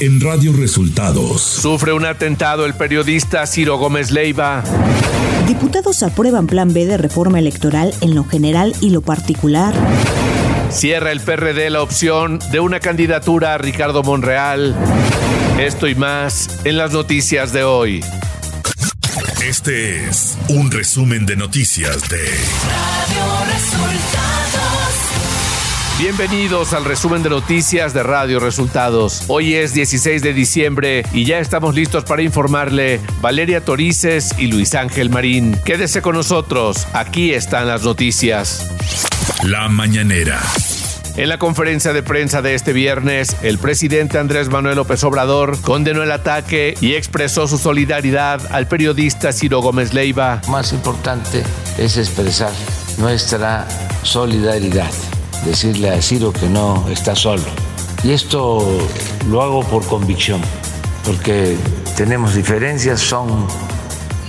en Radio Resultados. Sufre un atentado el periodista Ciro Gómez Leiva. Diputados aprueban plan B de reforma electoral en lo general y lo particular. Cierra el PRD la opción de una candidatura a Ricardo Monreal. Esto y más en las noticias de hoy. Este es un resumen de noticias de Radio Resultados. Bienvenidos al resumen de noticias de Radio Resultados. Hoy es 16 de diciembre y ya estamos listos para informarle Valeria Torices y Luis Ángel Marín. Quédese con nosotros, aquí están las noticias. La mañanera. En la conferencia de prensa de este viernes, el presidente Andrés Manuel López Obrador condenó el ataque y expresó su solidaridad al periodista Ciro Gómez Leiva. Más importante es expresar nuestra solidaridad, decirle a Ciro que no está solo. Y esto lo hago por convicción, porque tenemos diferencias, son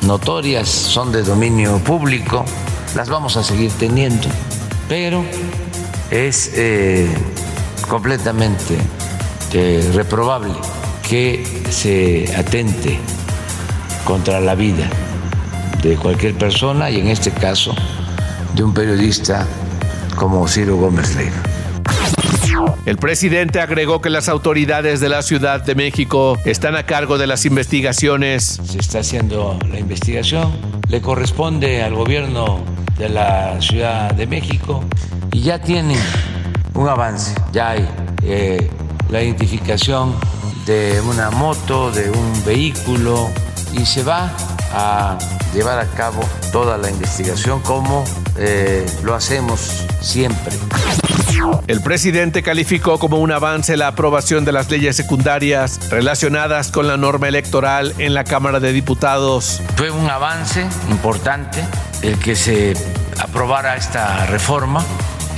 notorias, son de dominio público, las vamos a seguir teniendo, pero es eh, completamente eh, reprobable que se atente contra la vida de cualquier persona y en este caso de un periodista como Ciro Gómez Leiva. El presidente agregó que las autoridades de la Ciudad de México están a cargo de las investigaciones. Se está haciendo la investigación, le corresponde al gobierno de la Ciudad de México y ya tienen un avance, ya hay eh, la identificación de una moto, de un vehículo y se va a llevar a cabo toda la investigación como eh, lo hacemos siempre. El presidente calificó como un avance la aprobación de las leyes secundarias relacionadas con la norma electoral en la Cámara de Diputados. Fue un avance importante el que se aprobara esta reforma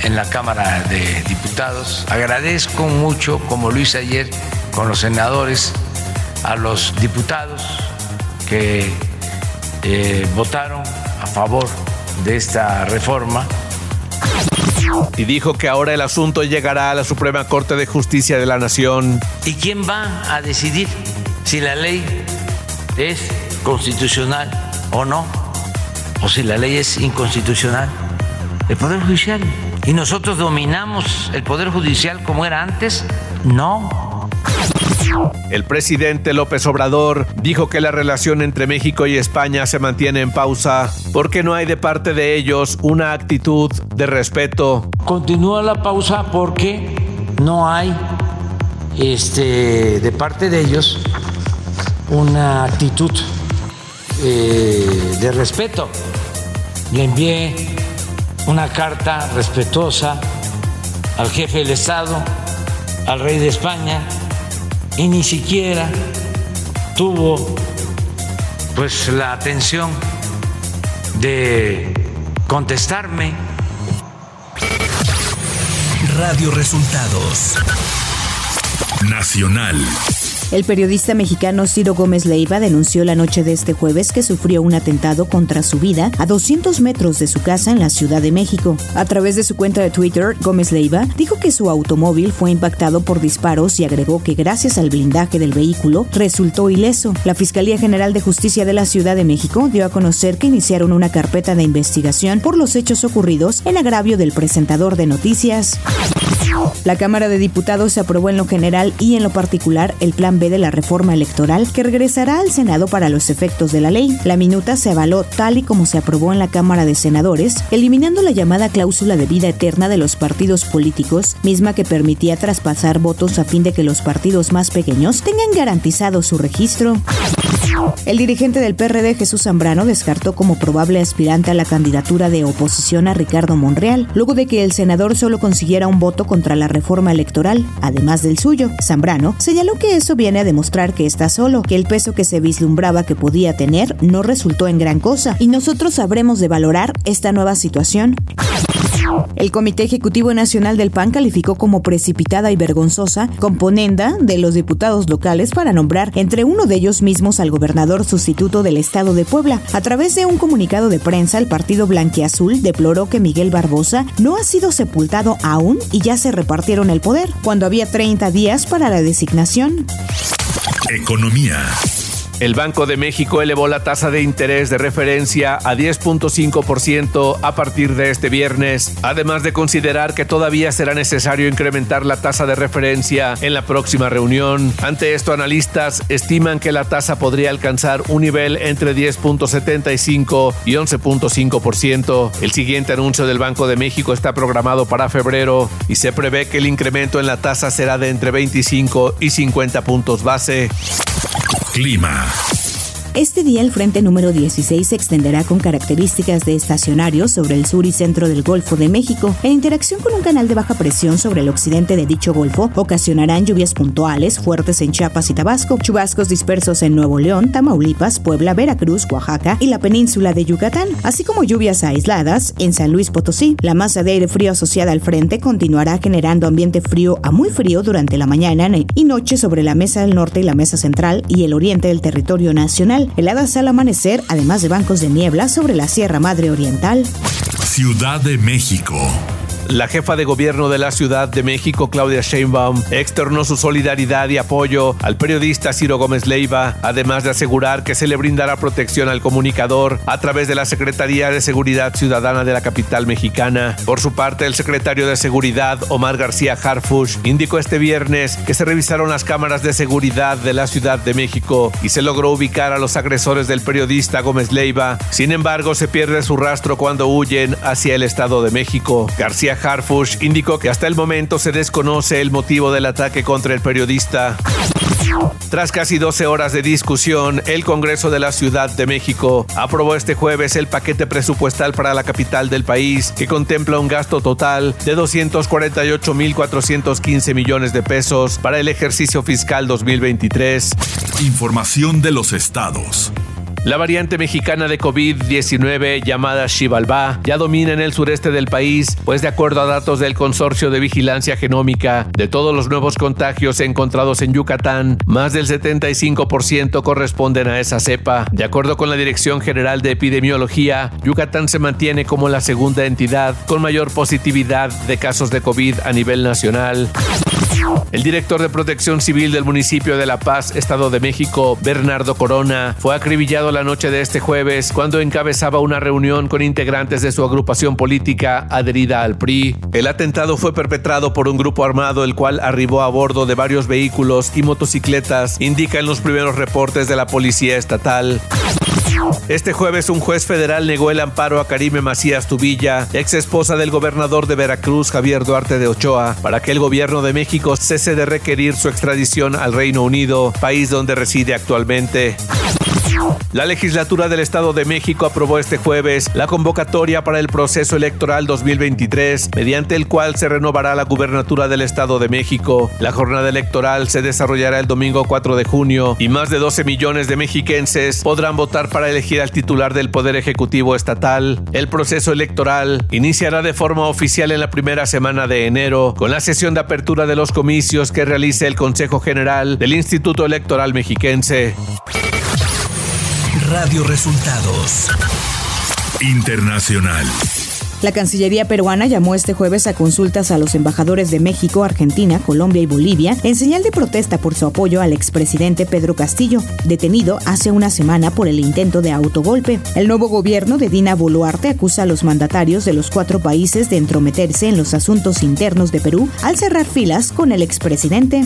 en la Cámara de Diputados. Agradezco mucho, como lo hice ayer con los senadores, a los diputados que eh, votaron a favor de esta reforma. Y dijo que ahora el asunto llegará a la Suprema Corte de Justicia de la Nación. ¿Y quién va a decidir si la ley es constitucional o no? O si la ley es inconstitucional. El Poder Judicial. ¿Y nosotros dominamos el Poder Judicial como era antes? No. El presidente López Obrador dijo que la relación entre México y España se mantiene en pausa porque no hay de parte de ellos una actitud de respeto. Continúa la pausa porque no hay este, de parte de ellos una actitud eh, de respeto. Le envié una carta respetuosa al jefe del Estado, al rey de España, y ni siquiera tuvo pues la atención de contestarme. Radio Resultados Nacional. El periodista mexicano Ciro Gómez Leiva denunció la noche de este jueves que sufrió un atentado contra su vida a 200 metros de su casa en la Ciudad de México. A través de su cuenta de Twitter, Gómez Leiva dijo que su automóvil fue impactado por disparos y agregó que gracias al blindaje del vehículo resultó ileso. La Fiscalía General de Justicia de la Ciudad de México dio a conocer que iniciaron una carpeta de investigación por los hechos ocurridos en agravio del presentador de noticias. La Cámara de Diputados aprobó en lo general y en lo particular el Plan B de la reforma electoral que regresará al Senado para los efectos de la ley. La minuta se avaló tal y como se aprobó en la Cámara de Senadores, eliminando la llamada cláusula de vida eterna de los partidos políticos, misma que permitía traspasar votos a fin de que los partidos más pequeños tengan garantizado su registro. El dirigente del PRD, Jesús Zambrano, descartó como probable aspirante a la candidatura de oposición a Ricardo Monreal, luego de que el senador solo consiguiera un voto contra la reforma electoral, además del suyo. Zambrano señaló que eso viene a demostrar que está solo, que el peso que se vislumbraba que podía tener no resultó en gran cosa, y nosotros sabremos de valorar esta nueva situación. El Comité Ejecutivo Nacional del PAN calificó como precipitada y vergonzosa componenda de los diputados locales para nombrar entre uno de ellos mismos al gobernador sustituto del estado de Puebla. A través de un comunicado de prensa, el partido blanquiazul deploró que Miguel Barbosa no ha sido sepultado aún y ya se repartieron el poder, cuando había 30 días para la designación. Economía. El Banco de México elevó la tasa de interés de referencia a 10.5% a partir de este viernes, además de considerar que todavía será necesario incrementar la tasa de referencia en la próxima reunión. Ante esto, analistas estiman que la tasa podría alcanzar un nivel entre 10.75 y 11.5%. El siguiente anuncio del Banco de México está programado para febrero y se prevé que el incremento en la tasa será de entre 25 y 50 puntos base. Clima. Este día el frente número 16 se extenderá con características de estacionario sobre el sur y centro del Golfo de México. En interacción con un canal de baja presión sobre el occidente de dicho golfo, ocasionarán lluvias puntuales fuertes en Chiapas y Tabasco, chubascos dispersos en Nuevo León, Tamaulipas, Puebla, Veracruz, Oaxaca y la península de Yucatán, así como lluvias aisladas en San Luis Potosí. La masa de aire frío asociada al frente continuará generando ambiente frío a muy frío durante la mañana y noche sobre la mesa del norte y la mesa central y el oriente del territorio nacional heladas al amanecer, además de bancos de niebla sobre la Sierra Madre Oriental. Ciudad de México. La jefa de gobierno de la Ciudad de México, Claudia Sheinbaum, externó su solidaridad y apoyo al periodista Ciro Gómez Leiva, además de asegurar que se le brindará protección al comunicador a través de la Secretaría de Seguridad Ciudadana de la capital mexicana. Por su parte, el secretario de Seguridad, Omar García Harfush, indicó este viernes que se revisaron las cámaras de seguridad de la Ciudad de México y se logró ubicar a los agresores del periodista Gómez Leiva. Sin embargo, se pierde su rastro cuando huyen hacia el Estado de México. García Harfush indicó que hasta el momento se desconoce el motivo del ataque contra el periodista. Tras casi 12 horas de discusión, el Congreso de la Ciudad de México aprobó este jueves el paquete presupuestal para la capital del país, que contempla un gasto total de 248.415 millones de pesos para el ejercicio fiscal 2023. Información de los estados. La variante mexicana de COVID-19 llamada Xibalbá ya domina en el sureste del país, pues de acuerdo a datos del Consorcio de Vigilancia Genómica, de todos los nuevos contagios encontrados en Yucatán, más del 75% corresponden a esa cepa. De acuerdo con la Dirección General de Epidemiología, Yucatán se mantiene como la segunda entidad con mayor positividad de casos de COVID a nivel nacional. El director de Protección Civil del municipio de La Paz, Estado de México, Bernardo Corona, fue acribillado la noche de este jueves cuando encabezaba una reunión con integrantes de su agrupación política adherida al PRI. El atentado fue perpetrado por un grupo armado el cual arribó a bordo de varios vehículos y motocicletas, indican los primeros reportes de la policía estatal. Este jueves un juez federal negó el amparo a Karime Macías Tubilla, ex esposa del gobernador de Veracruz Javier Duarte de Ochoa, para que el gobierno de México cese de requerir su extradición al Reino Unido, país donde reside actualmente. La legislatura del Estado de México aprobó este jueves la convocatoria para el proceso electoral 2023, mediante el cual se renovará la gubernatura del Estado de México. La jornada electoral se desarrollará el domingo 4 de junio y más de 12 millones de mexiquenses podrán votar para elegir al titular del Poder Ejecutivo Estatal. El proceso electoral iniciará de forma oficial en la primera semana de enero, con la sesión de apertura de los comicios que realice el Consejo General del Instituto Electoral Mexiquense. Radio Resultados Internacional. La Cancillería peruana llamó este jueves a consultas a los embajadores de México, Argentina, Colombia y Bolivia en señal de protesta por su apoyo al expresidente Pedro Castillo, detenido hace una semana por el intento de autogolpe. El nuevo gobierno de Dina Boluarte acusa a los mandatarios de los cuatro países de entrometerse en los asuntos internos de Perú al cerrar filas con el expresidente.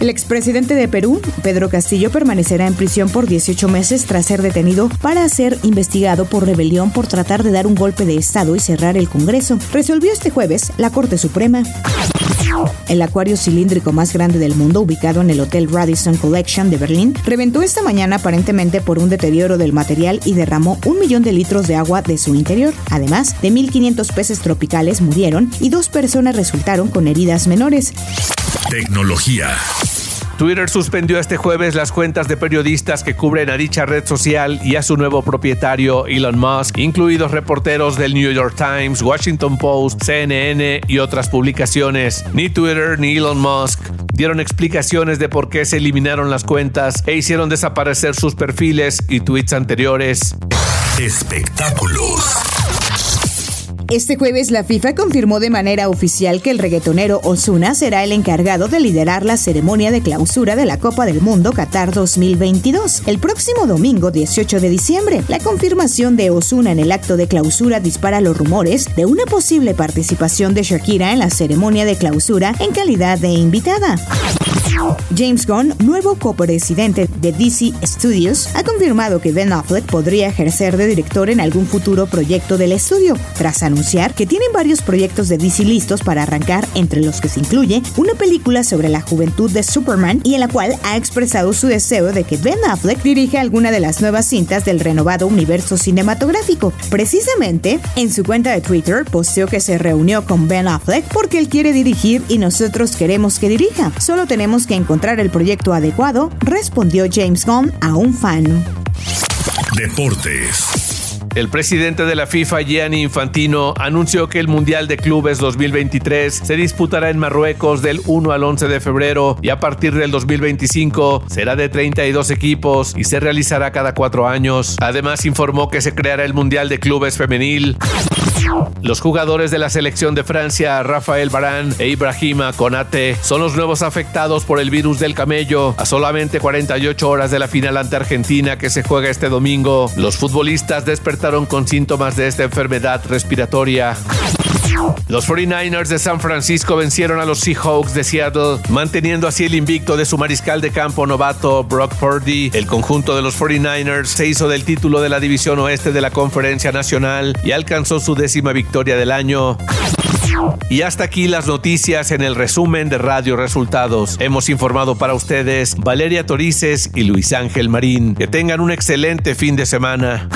El expresidente de Perú, Pedro Castillo, permanecerá en prisión por 18 meses tras ser detenido para ser investigado por rebelión por tratar de dar un golpe de Estado y cerrar el Congreso. Resolvió este jueves la Corte Suprema. El acuario cilíndrico más grande del mundo, ubicado en el Hotel Radisson Collection de Berlín, reventó esta mañana aparentemente por un deterioro del material y derramó un millón de litros de agua de su interior. Además, de 1.500 peces tropicales murieron y dos personas resultaron con heridas menores. Tecnología. Twitter suspendió este jueves las cuentas de periodistas que cubren a dicha red social y a su nuevo propietario Elon Musk, incluidos reporteros del New York Times, Washington Post, CNN y otras publicaciones. Ni Twitter ni Elon Musk dieron explicaciones de por qué se eliminaron las cuentas e hicieron desaparecer sus perfiles y tweets anteriores. Espectáculos. Este jueves la FIFA confirmó de manera oficial que el reggaetonero Osuna será el encargado de liderar la ceremonia de clausura de la Copa del Mundo Qatar 2022 el próximo domingo 18 de diciembre. La confirmación de Osuna en el acto de clausura dispara los rumores de una posible participación de Shakira en la ceremonia de clausura en calidad de invitada. James Gunn, nuevo copresidente de DC Studios, ha confirmado que Ben Affleck podría ejercer de director en algún futuro proyecto del estudio, tras anunciar que tienen varios proyectos de DC listos para arrancar, entre los que se incluye una película sobre la juventud de Superman y en la cual ha expresado su deseo de que Ben Affleck dirija alguna de las nuevas cintas del renovado universo cinematográfico. Precisamente, en su cuenta de Twitter posteó que se reunió con Ben Affleck porque él quiere dirigir y nosotros queremos que dirija. Solo tenemos que encontrar el proyecto adecuado, respondió James Gunn a un fan. Deportes. El presidente de la FIFA, Gianni Infantino, anunció que el Mundial de Clubes 2023 se disputará en Marruecos del 1 al 11 de febrero y a partir del 2025 será de 32 equipos y se realizará cada cuatro años. Además, informó que se creará el Mundial de Clubes Femenil. Los jugadores de la selección de Francia, Rafael Barán e Ibrahima Konate, son los nuevos afectados por el virus del camello. A solamente 48 horas de la final ante Argentina que se juega este domingo, los futbolistas despertaron con síntomas de esta enfermedad respiratoria. Los 49ers de San Francisco vencieron a los Seahawks de Seattle, manteniendo así el invicto de su mariscal de campo novato Brock Purdy. El conjunto de los 49ers se hizo del título de la división oeste de la Conferencia Nacional y alcanzó su décima victoria del año. Y hasta aquí las noticias en el resumen de Radio Resultados. Hemos informado para ustedes Valeria Torices y Luis Ángel Marín. Que tengan un excelente fin de semana.